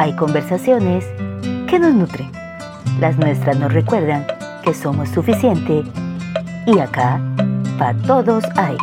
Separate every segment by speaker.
Speaker 1: hay conversaciones que nos nutren. Las nuestras nos recuerdan que somos suficiente y acá para todos hay.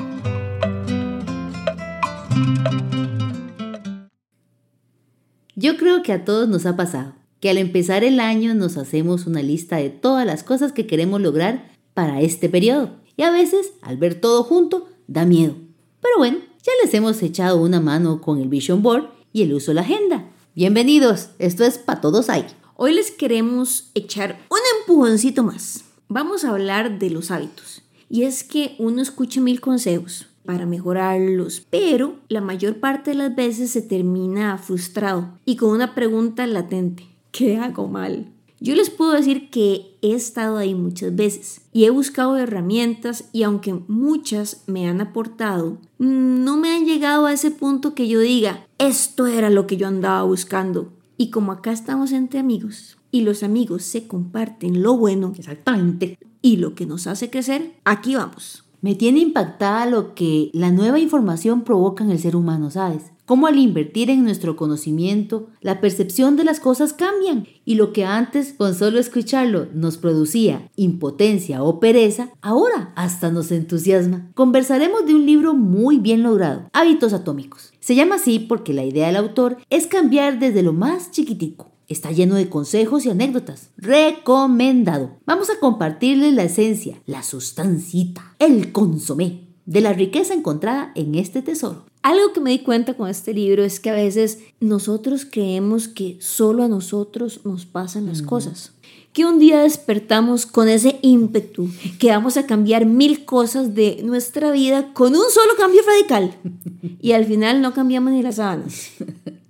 Speaker 2: Yo creo que a todos nos ha pasado que al empezar el año nos hacemos una lista de todas las cosas que queremos lograr para este periodo. Y a veces, al ver todo junto, da miedo. Pero bueno, ya les hemos echado una mano con el Vision Board y el uso de la agenda. Bienvenidos, esto es para todos hay.
Speaker 3: Hoy les queremos echar un empujoncito más. Vamos a hablar de los hábitos. Y es que uno escucha mil consejos para mejorarlos, pero la mayor parte de las veces se termina frustrado y con una pregunta latente. ¿Qué hago mal? Yo les puedo decir que he estado ahí muchas veces y he buscado herramientas y aunque muchas me han aportado, no me han llegado a ese punto que yo diga, esto era lo que yo andaba buscando. Y como acá estamos entre amigos y los amigos se comparten lo bueno,
Speaker 2: exactamente,
Speaker 3: y lo que nos hace crecer, aquí vamos.
Speaker 2: Me tiene impactada lo que la nueva información provoca en el ser humano, ¿sabes? Cómo al invertir en nuestro conocimiento, la percepción de las cosas cambian y lo que antes con solo escucharlo nos producía impotencia o pereza, ahora hasta nos entusiasma. Conversaremos de un libro muy bien logrado, Hábitos Atómicos. Se llama así porque la idea del autor es cambiar desde lo más chiquitico. Está lleno de consejos y anécdotas. Recomendado. Vamos a compartirles la esencia, la sustancita, el consomé de la riqueza encontrada en este tesoro.
Speaker 3: Algo que me di cuenta con este libro es que a veces nosotros creemos que solo a nosotros nos pasan las cosas. Que un día despertamos con ese ímpetu, que vamos a cambiar mil cosas de nuestra vida con un solo cambio radical. Y al final no cambiamos ni las sábanas.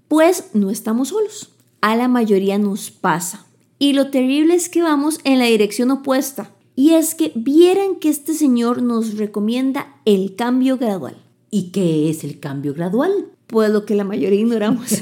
Speaker 3: Pues no estamos solos. A la mayoría nos pasa. Y lo terrible es que vamos en la dirección opuesta. Y es que vieran que este señor nos recomienda el cambio gradual.
Speaker 2: ¿Y qué es el cambio gradual?
Speaker 3: Pues lo que la mayoría ignoramos.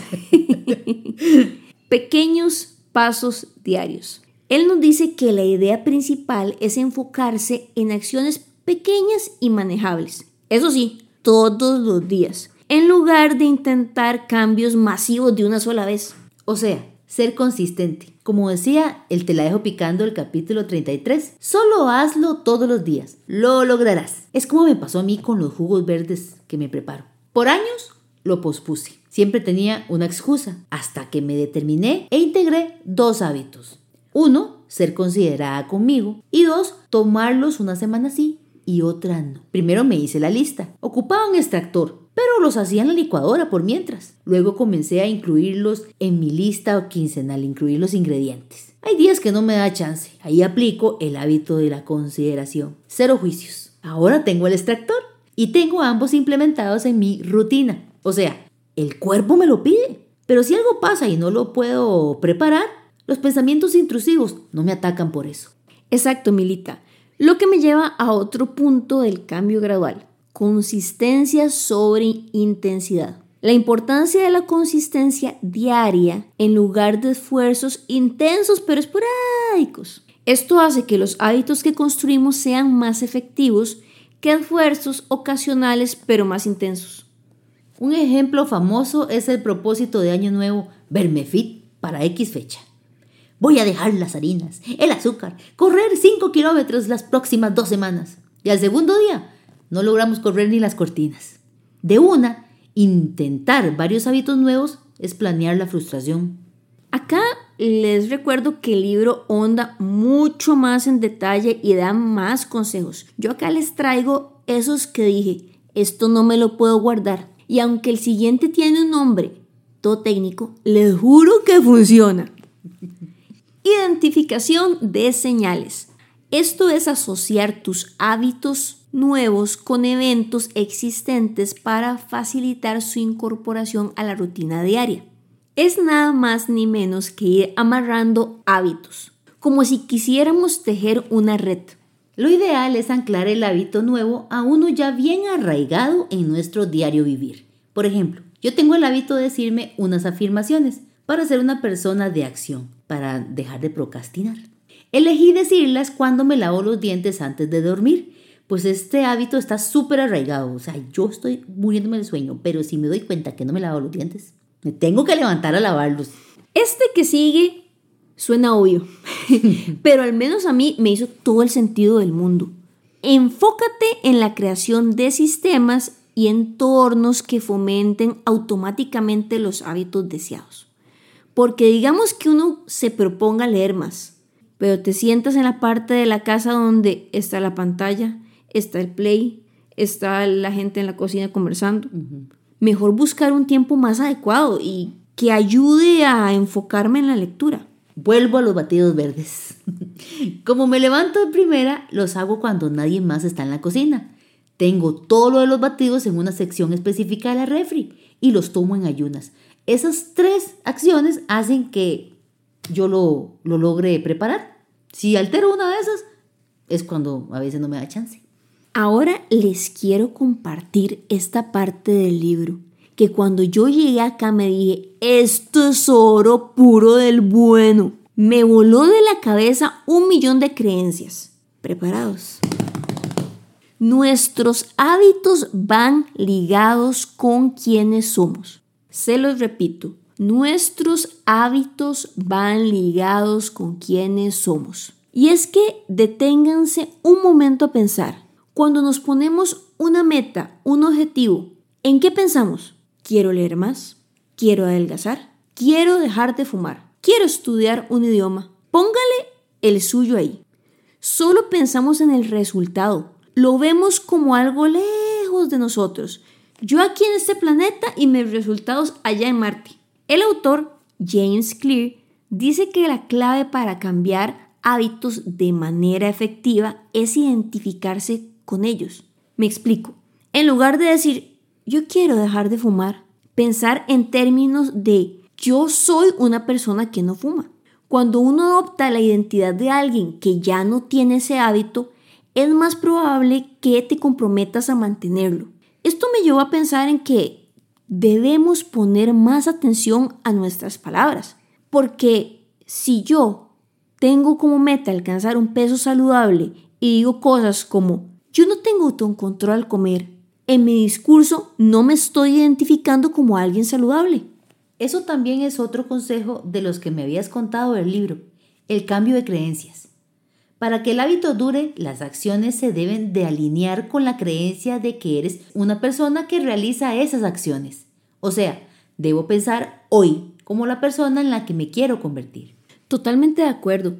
Speaker 3: Pequeños pasos diarios. Él nos dice que la idea principal es enfocarse en acciones pequeñas y manejables. Eso sí, todos los días, en lugar de intentar cambios masivos de una sola vez.
Speaker 2: O sea, ser consistente. Como decía el Te la dejo picando el capítulo 33, solo hazlo todos los días, lo lograrás. Es como me pasó a mí con los jugos verdes que me preparo. Por años lo pospuse. Siempre tenía una excusa, hasta que me determiné e integré dos hábitos. Uno, ser considerada conmigo. Y dos, tomarlos una semana sí y otra no. Primero me hice la lista. Ocupaba un extractor, pero los hacía en la licuadora por mientras. Luego comencé a incluirlos en mi lista quincenal, incluir los ingredientes. Hay días que no me da chance. Ahí aplico el hábito de la consideración. Cero juicios. Ahora tengo el extractor y tengo ambos implementados en mi rutina. O sea, el cuerpo me lo pide. Pero si algo pasa y no lo puedo preparar, los pensamientos intrusivos no me atacan por eso.
Speaker 3: Exacto, Milita. Lo que me lleva a otro punto del cambio gradual consistencia sobre intensidad. La importancia de la consistencia diaria en lugar de esfuerzos intensos pero esporádicos. Esto hace que los hábitos que construimos sean más efectivos que esfuerzos ocasionales pero más intensos.
Speaker 2: Un ejemplo famoso es el propósito de Año Nuevo verme fit para X fecha. Voy a dejar las harinas, el azúcar, correr 5 kilómetros las próximas dos semanas. Y al segundo día, no logramos correr ni las cortinas. De una, intentar varios hábitos nuevos es planear la frustración.
Speaker 3: Acá les recuerdo que el libro onda mucho más en detalle y da más consejos. Yo acá les traigo esos que dije, esto no me lo puedo guardar. Y aunque el siguiente tiene un nombre, todo técnico, les juro que funciona. Identificación de señales. Esto es asociar tus hábitos nuevos con eventos existentes para facilitar su incorporación a la rutina diaria. Es nada más ni menos que ir amarrando hábitos, como si quisiéramos tejer una red.
Speaker 2: Lo ideal es anclar el hábito nuevo a uno ya bien arraigado en nuestro diario vivir. Por ejemplo, yo tengo el hábito de decirme unas afirmaciones para ser una persona de acción, para dejar de procrastinar. Elegí decirlas cuando me lavo los dientes antes de dormir pues este hábito está súper arraigado. O sea, yo estoy muriéndome de sueño, pero si me doy cuenta que no me lavo los dientes, me tengo que levantar a lavarlos.
Speaker 3: Este que sigue suena obvio, pero al menos a mí me hizo todo el sentido del mundo. Enfócate en la creación de sistemas y entornos que fomenten automáticamente los hábitos deseados. Porque digamos que uno se proponga leer más, pero te sientas en la parte de la casa donde está la pantalla, está el play, está la gente en la cocina conversando. Mejor buscar un tiempo más adecuado y que ayude a enfocarme en la lectura.
Speaker 2: Vuelvo a los batidos verdes. Como me levanto de primera, los hago cuando nadie más está en la cocina. Tengo todo lo de los batidos en una sección específica de la refri y los tomo en ayunas. Esas tres acciones hacen que yo lo, lo logre preparar. Si altero una de esas, es cuando a veces no me da chance.
Speaker 3: Ahora les quiero compartir esta parte del libro, que cuando yo llegué acá me dije, esto es oro puro del bueno. Me voló de la cabeza un millón de creencias. ¿Preparados? Nuestros hábitos van ligados con quienes somos. Se los repito, nuestros hábitos van ligados con quienes somos. Y es que deténganse un momento a pensar. Cuando nos ponemos una meta, un objetivo, ¿en qué pensamos? Quiero leer más, quiero adelgazar, quiero dejar de fumar, quiero estudiar un idioma. Póngale el suyo ahí. Solo pensamos en el resultado. Lo vemos como algo lejos de nosotros. Yo aquí en este planeta y mis resultados allá en Marte. El autor, James Clear, dice que la clave para cambiar hábitos de manera efectiva es identificarse con ellos. Me explico. En lugar de decir, yo quiero dejar de fumar, pensar en términos de yo soy una persona que no fuma. Cuando uno adopta la identidad de alguien que ya no tiene ese hábito, es más probable que te comprometas a mantenerlo. Esto me llevó a pensar en que debemos poner más atención a nuestras palabras, porque si yo tengo como meta alcanzar un peso saludable y digo cosas como yo no tengo autocontrol al comer. En mi discurso no me estoy identificando como alguien saludable.
Speaker 2: Eso también es otro consejo de los que me habías contado del libro, el cambio de creencias. Para que el hábito dure, las acciones se deben de alinear con la creencia de que eres una persona que realiza esas acciones. O sea, debo pensar hoy como la persona en la que me quiero convertir.
Speaker 3: Totalmente de acuerdo.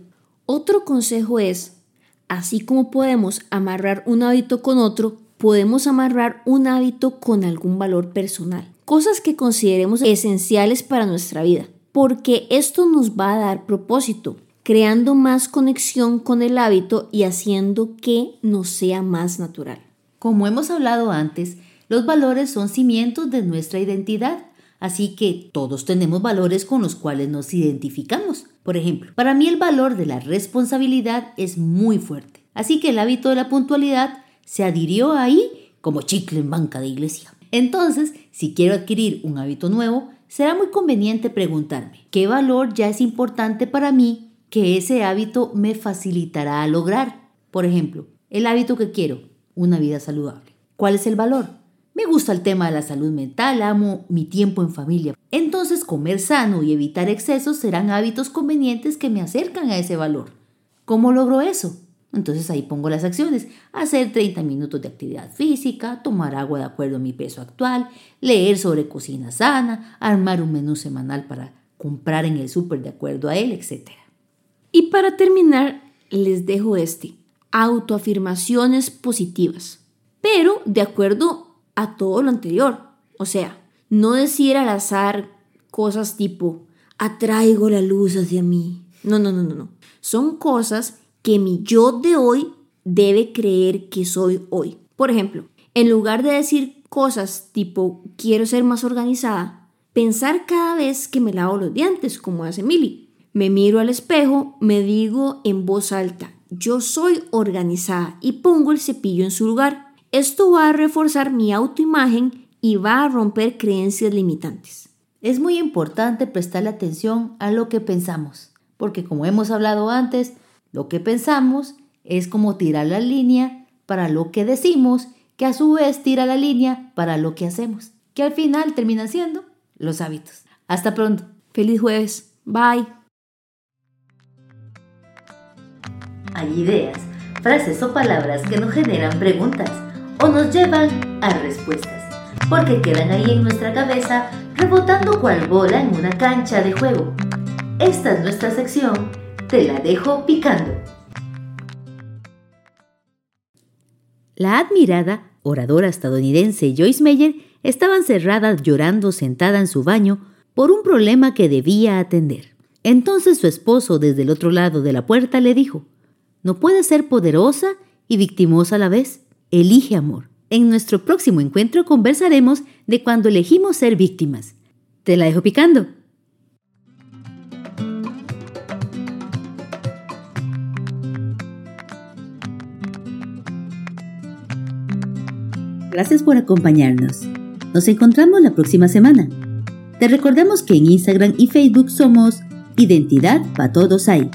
Speaker 3: Otro consejo es Así como podemos amarrar un hábito con otro, podemos amarrar un hábito con algún valor personal. Cosas que consideremos esenciales para nuestra vida, porque esto nos va a dar propósito, creando más conexión con el hábito y haciendo que nos sea más natural.
Speaker 2: Como hemos hablado antes, los valores son cimientos de nuestra identidad, así que todos tenemos valores con los cuales nos identificamos. Por ejemplo, para mí el valor de la responsabilidad es muy fuerte, así que el hábito de la puntualidad se adhirió ahí como chicle en banca de iglesia. Entonces, si quiero adquirir un hábito nuevo, será muy conveniente preguntarme, ¿qué valor ya es importante para mí que ese hábito me facilitará a lograr? Por ejemplo, el hábito que quiero, una vida saludable. ¿Cuál es el valor? Me gusta el tema de la salud mental, amo mi tiempo en familia. Entonces comer sano y evitar excesos serán hábitos convenientes que me acercan a ese valor. ¿Cómo logro eso? Entonces ahí pongo las acciones. Hacer 30 minutos de actividad física, tomar agua de acuerdo a mi peso actual, leer sobre cocina sana, armar un menú semanal para comprar en el súper de acuerdo a él, etc.
Speaker 3: Y para terminar, les dejo este. Autoafirmaciones positivas. Pero de acuerdo a todo lo anterior. O sea, no decir al azar cosas tipo, atraigo la luz hacia mí. No, no, no, no, no. Son cosas que mi yo de hoy debe creer que soy hoy. Por ejemplo, en lugar de decir cosas tipo, quiero ser más organizada, pensar cada vez que me lavo los dientes, como hace Milly. Me miro al espejo, me digo en voz alta, yo soy organizada y pongo el cepillo en su lugar. Esto va a reforzar mi autoimagen y va a romper creencias limitantes.
Speaker 2: Es muy importante prestarle atención a lo que pensamos, porque como hemos hablado antes, lo que pensamos es como tirar la línea para lo que decimos, que a su vez tira la línea para lo que hacemos, que al final termina siendo los hábitos. Hasta pronto.
Speaker 3: Feliz jueves. Bye.
Speaker 1: Hay ideas, frases o palabras que nos generan preguntas o nos llevan a respuestas, porque quedan ahí en nuestra cabeza rebotando cual bola en una cancha de juego. Esta es nuestra sección, te la dejo picando.
Speaker 2: La admirada oradora estadounidense Joyce Meyer estaba encerrada llorando sentada en su baño por un problema que debía atender. Entonces su esposo desde el otro lado de la puerta le dijo, no puedes ser poderosa y victimosa a la vez. Elige amor. En nuestro próximo encuentro conversaremos de cuando elegimos ser víctimas. Te la dejo picando. Gracias por acompañarnos. Nos encontramos la próxima semana. Te recordamos que en Instagram y Facebook somos Identidad para Todos Hay.